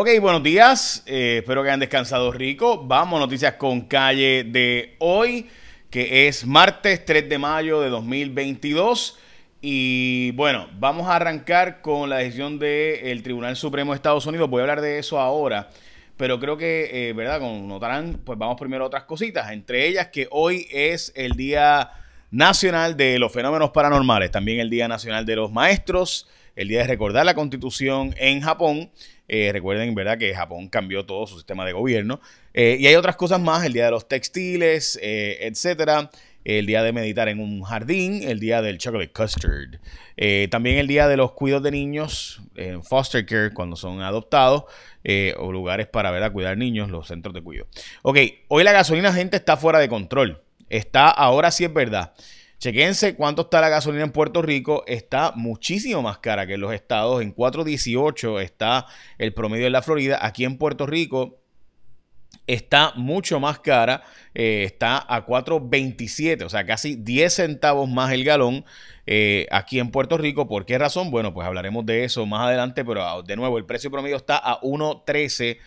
Ok, buenos días. Eh, espero que hayan descansado rico. Vamos, noticias con calle de hoy, que es martes 3 de mayo de 2022. Y bueno, vamos a arrancar con la decisión del Tribunal Supremo de Estados Unidos. Voy a hablar de eso ahora. Pero creo que, eh, ¿verdad? Como notarán, pues vamos primero a otras cositas. Entre ellas que hoy es el Día Nacional de los Fenómenos Paranormales. También el Día Nacional de los Maestros. El Día de recordar la Constitución en Japón. Eh, recuerden, ¿verdad?, que Japón cambió todo su sistema de gobierno. Eh, y hay otras cosas más, el día de los textiles, eh, etcétera. El día de meditar en un jardín, el día del chocolate custard. también el día de los cuidados de niños en foster care cuando son adoptados o lugares para ¿verdad? cuidar niños, los centros de cuidado. Ok, hoy la gasolina, gente, está fuera de control. Está, ahora sí es verdad. Chequense cuánto está la gasolina en Puerto Rico. Está muchísimo más cara que en los estados. En 4.18 está el promedio de la Florida. Aquí en Puerto Rico está mucho más cara. Eh, está a 4.27, o sea, casi 10 centavos más el galón. Eh, aquí en Puerto Rico. ¿Por qué razón? Bueno, pues hablaremos de eso más adelante, pero ah, de nuevo, el precio promedio está a 1.13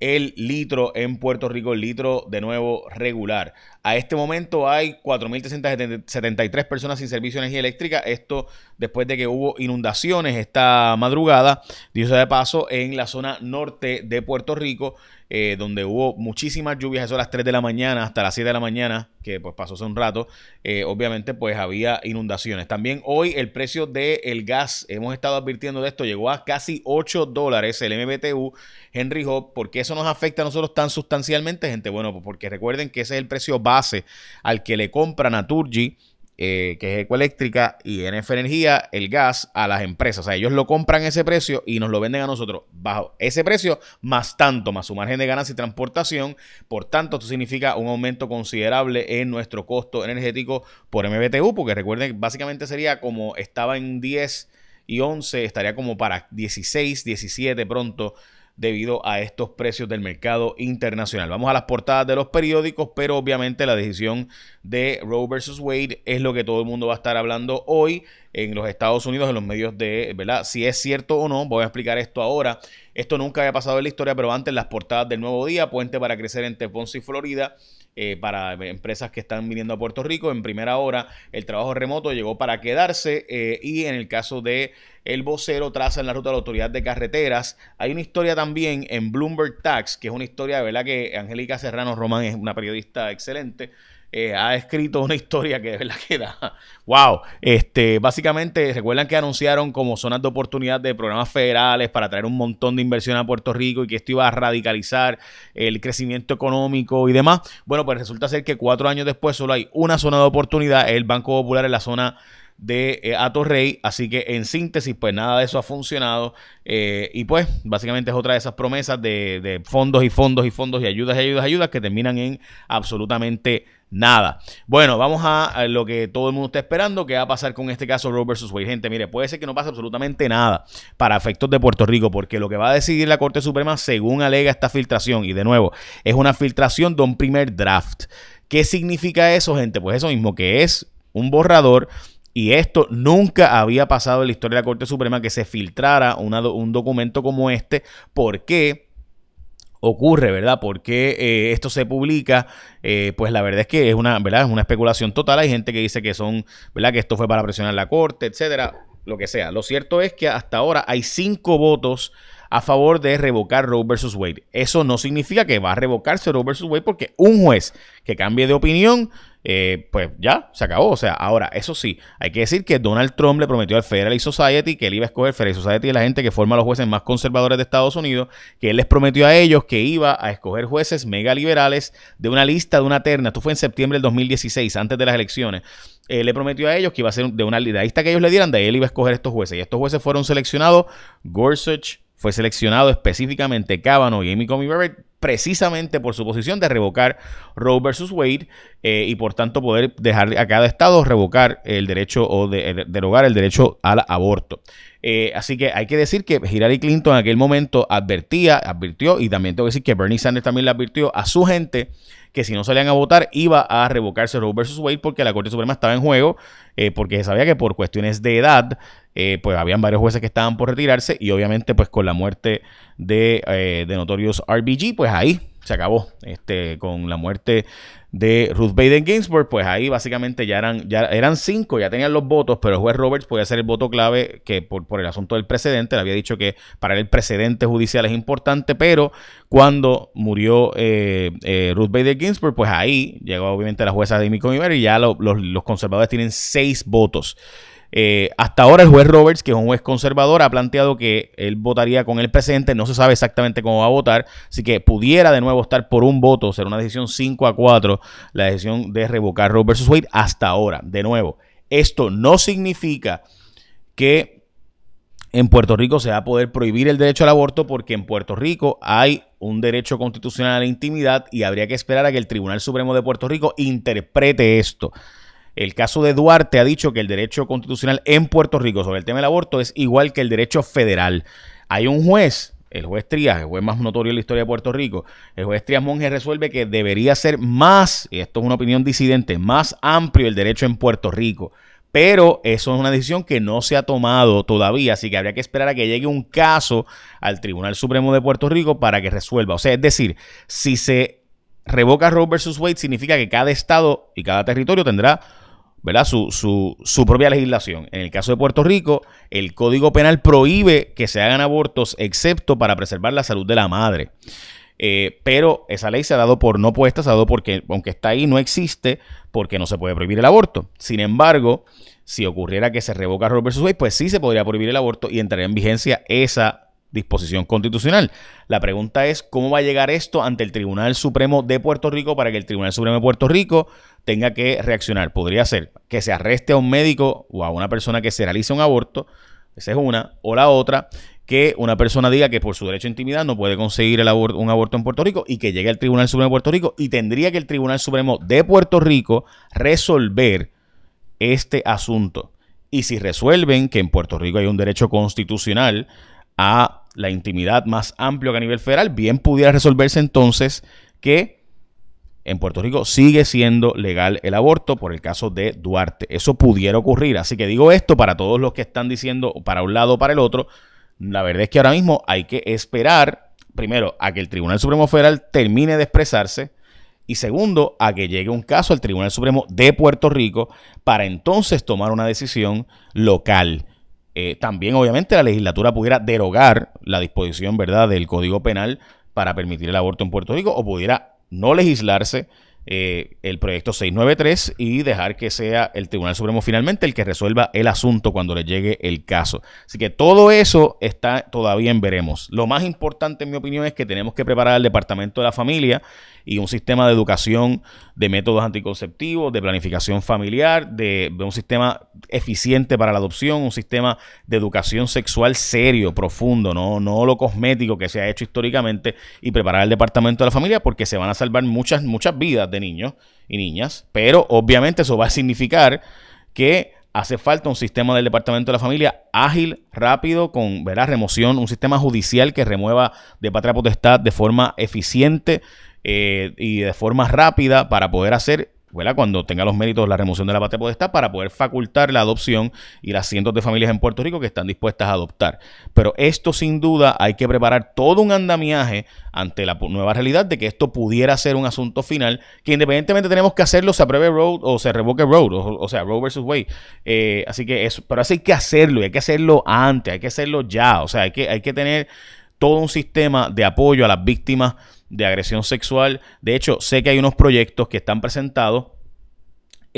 el litro en Puerto Rico, el litro de nuevo regular. A este momento hay 4.373 personas sin servicio de energía eléctrica. Esto después de que hubo inundaciones esta madrugada, dicho sea de paso, en la zona norte de Puerto Rico. Eh, donde hubo muchísimas lluvias, eso a las 3 de la mañana hasta las 7 de la mañana, que pues pasó hace un rato, eh, obviamente pues había inundaciones. También hoy el precio del gas, hemos estado advirtiendo de esto, llegó a casi 8 dólares el MBTU Henry Hub. ¿Por qué eso nos afecta a nosotros tan sustancialmente, gente? Bueno, pues porque recuerden que ese es el precio base al que le compra Naturgy eh, que es Ecoeléctrica, y NF Energía, el gas a las empresas. O sea, ellos lo compran ese precio y nos lo venden a nosotros bajo ese precio, más tanto, más su margen de ganancia y transportación. Por tanto, esto significa un aumento considerable en nuestro costo energético por MBTU, porque recuerden, básicamente sería como estaba en 10 y 11, estaría como para 16, 17 pronto debido a estos precios del mercado internacional. Vamos a las portadas de los periódicos, pero obviamente la decisión de Roe versus Wade es lo que todo el mundo va a estar hablando hoy en los Estados Unidos, en los medios de, ¿verdad? Si es cierto o no, voy a explicar esto ahora. Esto nunca había pasado en la historia, pero antes las portadas del Nuevo Día, Puente para Crecer entre Ponce y Florida, eh, para empresas que están viniendo a Puerto Rico. En primera hora, el trabajo remoto llegó para quedarse eh, y en el caso de el vocero traza en la ruta de la autoridad de carreteras. Hay una historia también en Bloomberg Tax, que es una historia de verdad que Angélica Serrano Román es una periodista excelente. Eh, ha escrito una historia que de verdad que da. ¡Wow! Este, básicamente, recuerdan que anunciaron como zonas de oportunidad de programas federales para traer un montón de inversión a Puerto Rico y que esto iba a radicalizar el crecimiento económico y demás. Bueno, pues resulta ser que cuatro años después solo hay una zona de oportunidad, el Banco Popular en la zona de eh, Atorrey. Así que en síntesis, pues nada de eso ha funcionado. Eh, y pues básicamente es otra de esas promesas de, de, fondos y fondos y fondos y ayudas y ayudas y ayudas que terminan en absolutamente nada. Bueno, vamos a, lo que todo el mundo está esperando, que va a pasar con este caso Roe versus Wade. Gente, mire, puede ser que no pase absolutamente nada para efectos de Puerto Rico, porque lo que va a decidir la Corte Suprema, según alega esta filtración, y de nuevo, es una filtración de un primer draft. ¿Qué significa eso, gente? Pues eso mismo, que es un borrador y esto nunca había pasado en la historia de la Corte Suprema que se filtrara un documento como este. ¿Por qué? Ocurre, ¿verdad? ¿Por qué eh, esto se publica? Eh, pues la verdad es que es una, ¿verdad? Es una especulación total. Hay gente que dice que son, ¿verdad? Que esto fue para presionar la corte, etcétera, lo que sea. Lo cierto es que hasta ahora hay cinco votos a favor de revocar Roe versus Wade. Eso no significa que va a revocarse Roe versus Wade porque un juez que cambie de opinión, eh, pues ya, se acabó. O sea, ahora, eso sí, hay que decir que Donald Trump le prometió al Federal Society que él iba a escoger Federal Society y la gente que forma los jueces más conservadores de Estados Unidos, que él les prometió a ellos que iba a escoger jueces mega liberales de una lista de una terna. Esto fue en septiembre del 2016, antes de las elecciones. Él le prometió a ellos que iba a ser de una lista que ellos le dieran, de él iba a escoger estos jueces. Y estos jueces fueron seleccionados Gorsuch, fue seleccionado específicamente Kavanaugh y Amy Coney Barrett precisamente por su posición de revocar Roe versus Wade eh, y por tanto poder dejar a cada estado revocar el derecho o de, derogar el derecho al aborto. Eh, así que hay que decir que Hillary Clinton en aquel momento advertía, advirtió y también tengo que decir que Bernie Sanders también le advirtió a su gente que si no salían a votar iba a revocarse Roe versus Wade porque la Corte Suprema estaba en juego, eh, porque se sabía que por cuestiones de edad eh, pues habían varios jueces que estaban por retirarse y obviamente pues con la muerte de, eh, de Notorious RBG, pues ahí se acabó. Este, con la muerte de Ruth Bader Ginsburg, pues ahí básicamente ya eran, ya eran cinco, ya tenían los votos, pero el juez Roberts podía ser el voto clave que por, por el asunto del precedente, le había dicho que para él el precedente judicial es importante, pero cuando murió eh, eh, Ruth Bader Ginsburg, pues ahí llegó obviamente la jueza Amy Coney y ya los, los conservadores tienen seis votos. Eh, hasta ahora el juez Roberts, que es un juez conservador, ha planteado que él votaría con el presidente. No se sabe exactamente cómo va a votar, así que pudiera de nuevo estar por un voto, ser una decisión 5 a 4, la decisión de revocar Roe versus Wade hasta ahora. De nuevo, esto no significa que en Puerto Rico se va a poder prohibir el derecho al aborto porque en Puerto Rico hay un derecho constitucional a la intimidad y habría que esperar a que el Tribunal Supremo de Puerto Rico interprete esto. El caso de Duarte ha dicho que el derecho constitucional en Puerto Rico sobre el tema del aborto es igual que el derecho federal. Hay un juez, el juez Trías, el juez más notorio en la historia de Puerto Rico, el juez Trías Monge resuelve que debería ser más, y esto es una opinión disidente, más amplio el derecho en Puerto Rico. Pero eso es una decisión que no se ha tomado todavía, así que habría que esperar a que llegue un caso al Tribunal Supremo de Puerto Rico para que resuelva. O sea, es decir, si se revoca Roe versus Wade, significa que cada estado y cada territorio tendrá ¿verdad? Su, su, propia legislación. En el caso de Puerto Rico, el Código Penal prohíbe que se hagan abortos excepto para preservar la salud de la madre. Eh, pero esa ley se ha dado por no puesta, se ha dado porque, aunque está ahí, no existe porque no se puede prohibir el aborto. Sin embargo, si ocurriera que se revoca Roe vs. Wade, pues sí se podría prohibir el aborto y entraría en vigencia esa disposición constitucional. La pregunta es cómo va a llegar esto ante el Tribunal Supremo de Puerto Rico para que el Tribunal Supremo de Puerto Rico tenga que reaccionar. Podría ser que se arreste a un médico o a una persona que se realice un aborto, esa es una, o la otra, que una persona diga que por su derecho a intimidad no puede conseguir un aborto en Puerto Rico y que llegue al Tribunal Supremo de Puerto Rico y tendría que el Tribunal Supremo de Puerto Rico resolver este asunto. Y si resuelven que en Puerto Rico hay un derecho constitucional a la intimidad más amplio que a nivel federal, bien pudiera resolverse entonces que en Puerto Rico sigue siendo legal el aborto por el caso de Duarte. Eso pudiera ocurrir. Así que digo esto para todos los que están diciendo para un lado o para el otro. La verdad es que ahora mismo hay que esperar, primero, a que el Tribunal Supremo Federal termine de expresarse y segundo, a que llegue un caso al Tribunal Supremo de Puerto Rico para entonces tomar una decisión local. Eh, también, obviamente, la legislatura pudiera derogar la disposición, ¿verdad?, del Código Penal para permitir el aborto en Puerto Rico o pudiera no legislarse eh, el proyecto 693 y dejar que sea el Tribunal Supremo finalmente el que resuelva el asunto cuando le llegue el caso. Así que todo eso está todavía en veremos. Lo más importante, en mi opinión, es que tenemos que preparar el Departamento de la Familia y un sistema de educación de métodos anticonceptivos, de planificación familiar, de, un sistema eficiente para la adopción, un sistema de educación sexual serio, profundo, no, no lo cosmético que se ha hecho históricamente, y preparar el departamento de la familia porque se van a salvar muchas, muchas vidas niños y niñas, pero obviamente eso va a significar que hace falta un sistema del Departamento de la Familia ágil, rápido, con ¿verdad? remoción, un sistema judicial que remueva de patria potestad de forma eficiente eh, y de forma rápida para poder hacer cuando tenga los méritos la remoción de la patria potestad para poder facultar la adopción y las cientos de familias en Puerto Rico que están dispuestas a adoptar. Pero esto sin duda hay que preparar todo un andamiaje ante la nueva realidad de que esto pudiera ser un asunto final que independientemente tenemos que hacerlo, se apruebe Road o se revoque Road, o, sea, Roe versus Wade. Eh, así que eso, pero así hay que hacerlo y hay que hacerlo antes, hay que hacerlo ya, o sea, hay que, hay que tener todo un sistema de apoyo a las víctimas de agresión sexual. De hecho, sé que hay unos proyectos que están presentados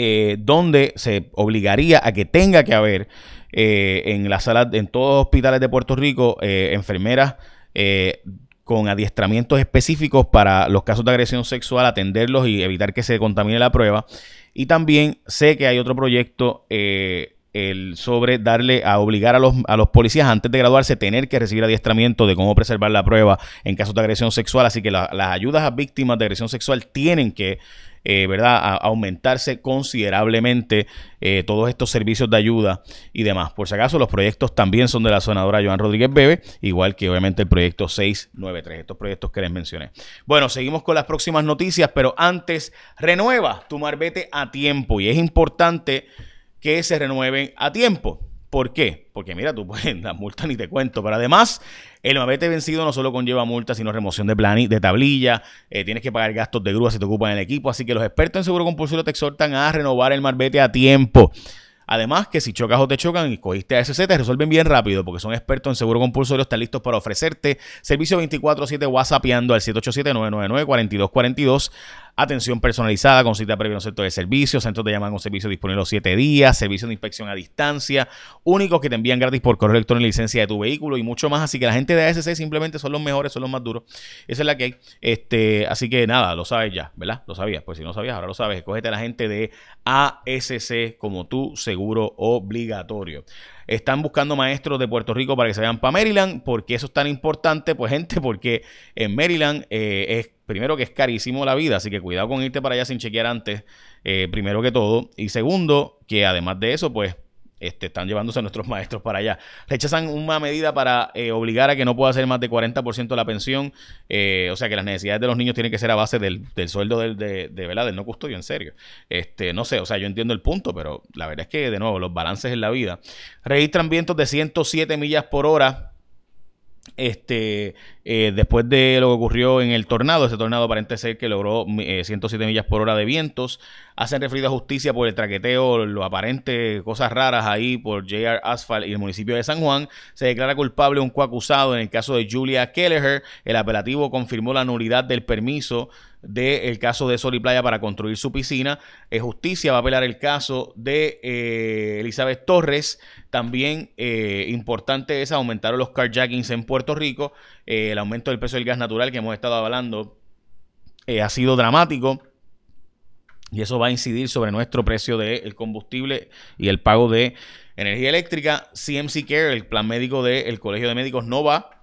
eh, donde se obligaría a que tenga que haber eh, en la sala, en todos los hospitales de Puerto Rico, eh, enfermeras con adiestramientos específicos para los casos de agresión sexual, atenderlos y evitar que se contamine la prueba. Y también sé que hay otro proyecto el sobre darle a obligar a los, a los policías antes de graduarse tener que recibir adiestramiento de cómo preservar la prueba en casos de agresión sexual. Así que las ayudas a víctimas de agresión sexual tienen que eh, ¿verdad? aumentarse considerablemente eh, todos estos servicios de ayuda y demás. Por si acaso, los proyectos también son de la senadora Joan Rodríguez Bebe, igual que obviamente el proyecto 693, estos proyectos que les mencioné. Bueno, seguimos con las próximas noticias, pero antes, renueva tu marbete a tiempo y es importante que se renueven a tiempo. ¿Por qué? Porque mira, tú puedes, la multa ni te cuento, pero además el mabete vencido no solo conlleva multa, sino remoción de, plan de tablilla, eh, tienes que pagar gastos de grúa si te ocupan el equipo, así que los expertos en seguro compulsorio te exhortan a renovar el marbete a tiempo. Además, que si chocas o te chocan y cogiste a SC, te resuelven bien rápido porque son expertos en seguro compulsorio, están listos para ofrecerte servicio 24-7 WhatsAppando al 787-999-4242 atención personalizada con cita previa en centro de servicio, centros de llamada con servicio disponible los 7 días, servicio de inspección a distancia, únicos que te envían gratis por correo electrónico la licencia de tu vehículo y mucho más. Así que la gente de ASC simplemente son los mejores, son los más duros. Esa es la que hay. Este, así que nada, lo sabes ya, ¿verdad? Lo sabías. Pues si no sabías, ahora lo sabes. Cógete a la gente de ASC como tu seguro obligatorio. Están buscando maestros de Puerto Rico para que se vayan para Maryland. ¿Por qué eso es tan importante? Pues gente, porque en Maryland eh, es primero que es carísimo la vida, así que cuidado con irte para allá sin chequear antes, eh, primero que todo. Y segundo, que además de eso, pues este, están llevándose a nuestros maestros para allá. Rechazan una medida para eh, obligar a que no pueda ser más de 40% de la pensión. o sea que las necesidades de los niños tienen que ser a base del, sueldo del, de, de, ¿verdad? del no custodio, en serio. Este, no sé, o sea, yo entiendo el punto, pero la verdad es que, de nuevo, los balances en la vida. Registran vientos de 107 millas por hora este, eh, después de lo que ocurrió en el tornado, ese tornado parece ser que logró 107 eh, millas por hora de vientos, hacen referida a justicia por el traqueteo, lo aparente, cosas raras ahí por JR Asphalt y el municipio de San Juan. Se declara culpable un coacusado en el caso de Julia Kelleher. El apelativo confirmó la nulidad del permiso del caso de Sol y Playa para construir su piscina. Eh, justicia va a apelar el caso de eh, Elizabeth Torres. También eh, importante es aumentaron los carjackings en Puerto Rico. el aumento del precio del gas natural que hemos estado hablando ha sido dramático. Y eso va a incidir sobre nuestro precio del combustible y el pago de energía eléctrica. CMC Care, el plan médico del Colegio de Médicos, no va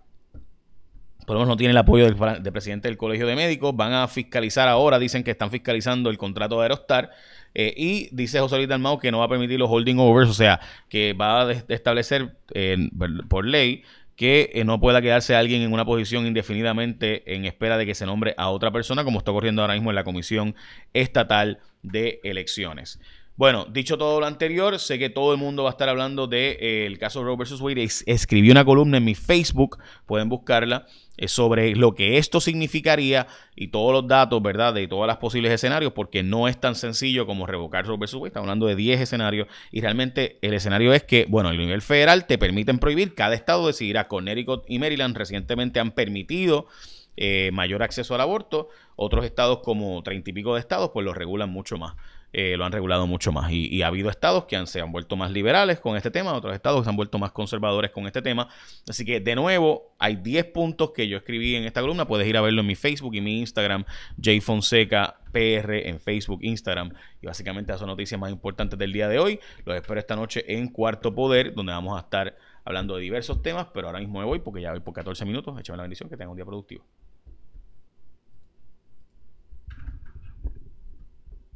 por lo menos no tiene el apoyo del, presidente del Colegio de Médicos. Van a fiscalizar ahora, dicen que están fiscalizando el contrato de Aerostar. Eh, y dice José Luis Dalmau que no va a permitir los holding overs, o sea, que va a establecer por ley que eh, no pueda quedarse alguien en una posición indefinidamente en espera de que se nombre a otra persona, como está ocurriendo ahora mismo en la Comisión Estatal de Elecciones. Bueno, dicho todo lo anterior, sé que todo el mundo va a estar hablando del de, eh, caso Roe vs. Wade. escribí una columna en mi Facebook, pueden buscarla, eh, sobre lo que esto significaría y todos los datos, ¿verdad? De todos los posibles escenarios, porque no es tan sencillo como revocar Roe vs. Wade. Estamos hablando de 10 escenarios y realmente el escenario es que, bueno, a nivel federal te permiten prohibir, cada estado decidirá. Connecticut y Maryland recientemente han permitido eh, mayor acceso al aborto. Otros estados, como treinta y pico de estados, pues lo regulan mucho más. Eh, lo han regulado mucho más. Y, ha habido estados que han, se han vuelto más liberales con este tema, otros estados que se han vuelto más conservadores con este tema. Así que, de nuevo, hay 10 puntos que yo escribí en esta columna. Puedes ir a verlo en mi Facebook y mi Instagram, Fonseca PR en Facebook, Instagram. Y básicamente esas son noticias más importantes del día de hoy. Los espero esta noche en Cuarto Poder, donde vamos a estar hablando de diversos temas. Pero ahora mismo me voy porque ya voy por 14 minutos. Échame la bendición, que tenga un día productivo.